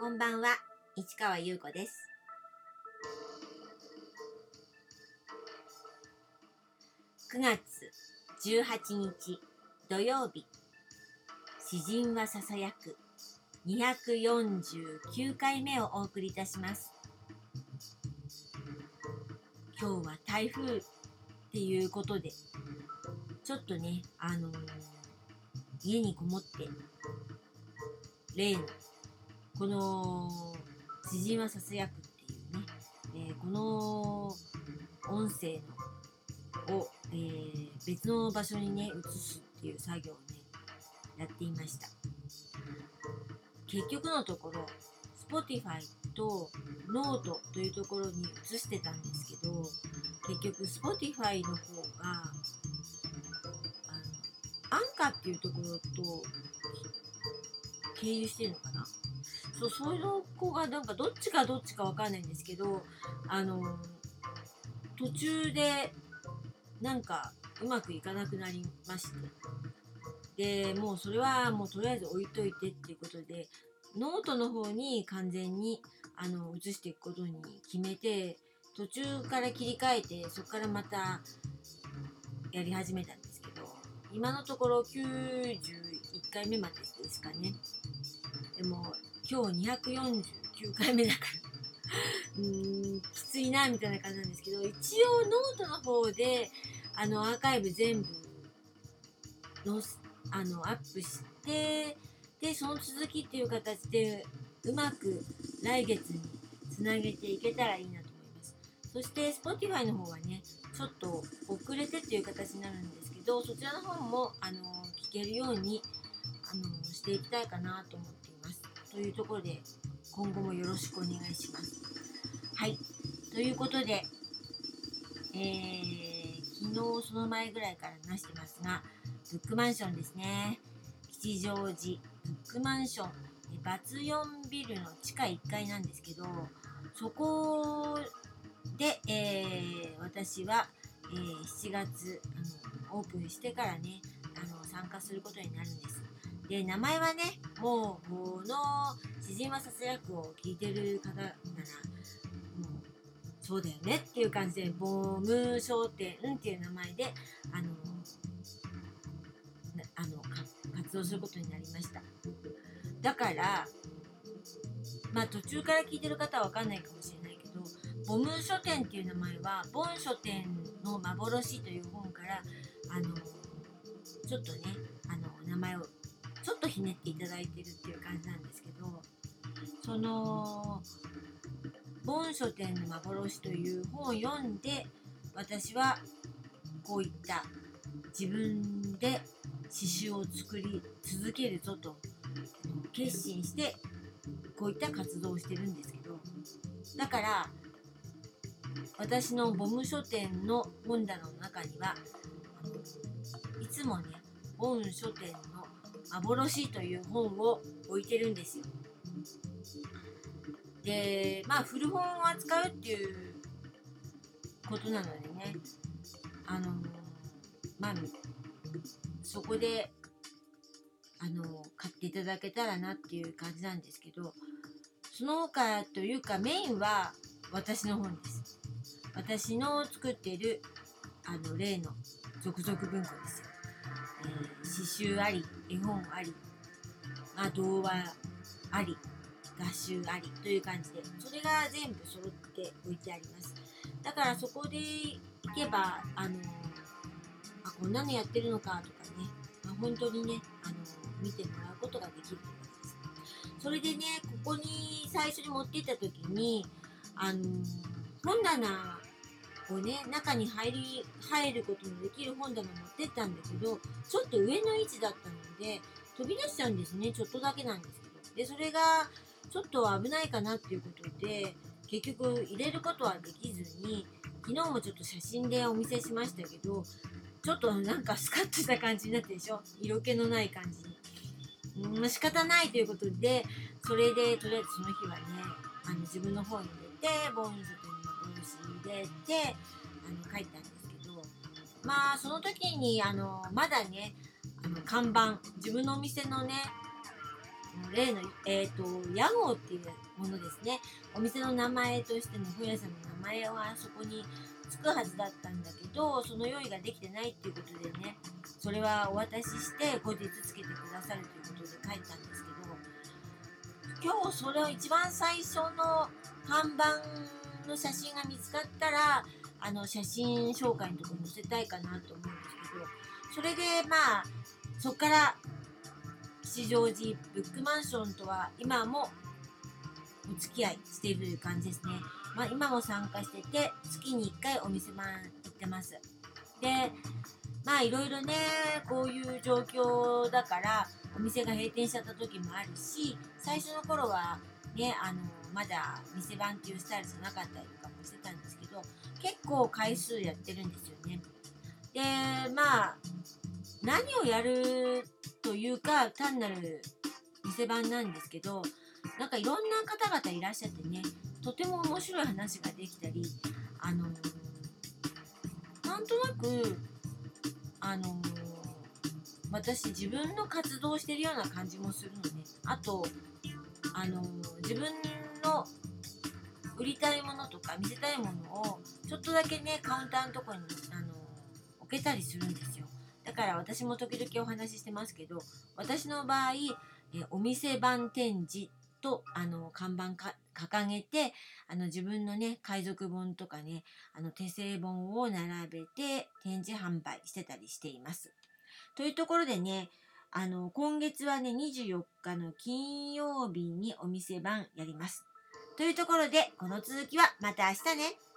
こんばんは、市川優子です。9月18日土曜日、詩人はささやく249回目をお送りいたします。今日は台風っていうことで、ちょっとね、あのー家にこもって、例のこの詩人はささやくっていうね、えーこの音声のを、えー別の場所にね移すっていう作業をねやっていました。結局のところ Spotify と Note というところに移してたんですけど結局 Spotify の方があのアンカーっていうところと経由してるのかな？そうそういう子がなんかどっちかどっちかわかんないんですけどあの途中でなんかうまくいかなくなりまして。でもうそれはもうとりあえず置いといてっていうことでノートの方に完全にあの移していくことに決めて途中から切り替えてそこからまたやり始めたんですけど今のところ91回目までですかね。でも今日249回目だから。うーんきついなみたいな感じなんですけど一応ノートの方であのアーカイブ全部のすあのアップしてでその続きっていう形でうまく来月につなげていけたらいいなと思います。そして Spotify の方はねちょっと遅れてっていう形になるんですけどそちらの方もあの聞けるようにあのしていきたいかなと思ってというところで今後もよろしくお願いします。はい。ということでえー、昨日その前ぐらいから話してますがブックマンションですね。吉祥寺。ブックマンション。バツ4ビルの地下1階なんですけどそこで、えー私は、えー7月あのオープンしてからねあの参加することになるんです。で名前はねもうこの詩人はささやくを聞いてる方ならもうそうだよねっていう感じでボム商店っていう名前であのあの活動することになりました。だからまあ途中から聞いてる方は分かんないかもしれないけどボム書店っていう名前はボン書店の幻という本からあのちょっとねあの名前をとひねっていただいてるっていう感じなんですけどそのボン書店の幻という本を読んで私はこういった自分で刺繍を作り続けるぞと決心してこういった活動をしてるんですけどだから私のボム書店の本棚の中にはいつもねボム書店の幻という本を置いてるんですよ。でまあ古本を扱うっていうことなのでねあのまあそこであの買っていただけたらなっていう感じなんですけどその他というかメインは私の本です。私の作っているあの例の続々文庫ですよ、刺繍あり絵本あり、まあ、童話あり画集ありという感じでそれが全部揃って置いてあります。だからそこで行けばあのあこんなのやってるのかとかね、まあ、本当にねあの見てもらうことができると思います。それでねここに最初に持って行った時にあの本棚をね中に入り入ることのできる本棚持ってったんだけどちょっと上の位置だったので飛び出しちゃうんですねちょっとだけなんですけどでそれがちょっと危ないかなっていうことで結局入れることはできずに昨日もちょっと写真でお見せしましたけどちょっとなんかスカッとした感じになってでしょ？色気のない感じに。うん、仕方ないということでそれでとりあえずその日はねあの自分の方に入れてボーンズというのを入れてあの書いたんですけどまあその時にあのまだねあの看板自分のお店のね例の、えっ、と、屋号っていうものですね。お店の名前としての本屋さんの名前はそこにつくはずだったんだけど、その用意ができてないっていうことでね、それはお渡しして後日つけてくださるということで書いたんですけど、今日それを一番最初の看板の写真が見つかったら、あの写真紹介のところ載せたいかなと思うんですけど、それでまあ、そこから吉祥寺ブックマンションとは今もお付き合いしているという感じですね。まあ、今も参加してて、月に1回お店番行ってます。で、まあいろいろね、こういう状況だから、お店が閉店しちゃった時もあるし、最初の頃はね、あの、まだ店番っていうスタイルじゃなかったりとかもしてたんですけど、結構回数やってるんですよね。で、まあ、何をやるというか、単なる店番なんですけど、なんかいろんな方々いらっしゃってね、とても面白い話ができたり、あのなんとなく、あの私自分の活動してるような感じもするのね。あと、あの自分の売りたいものとか見せたいものをちょっとだけねカウンターのとこにあの置けたりするんですよだから私も時々お話ししてますけど私の場合えお店番展示とあの看板か掲げてあの自分のね海賊本とかねあの手製本を並べて展示販売してたりしています。というところでねあの今月はね24日の金曜日にお店番やります。というところでこの続きはまた明日ね。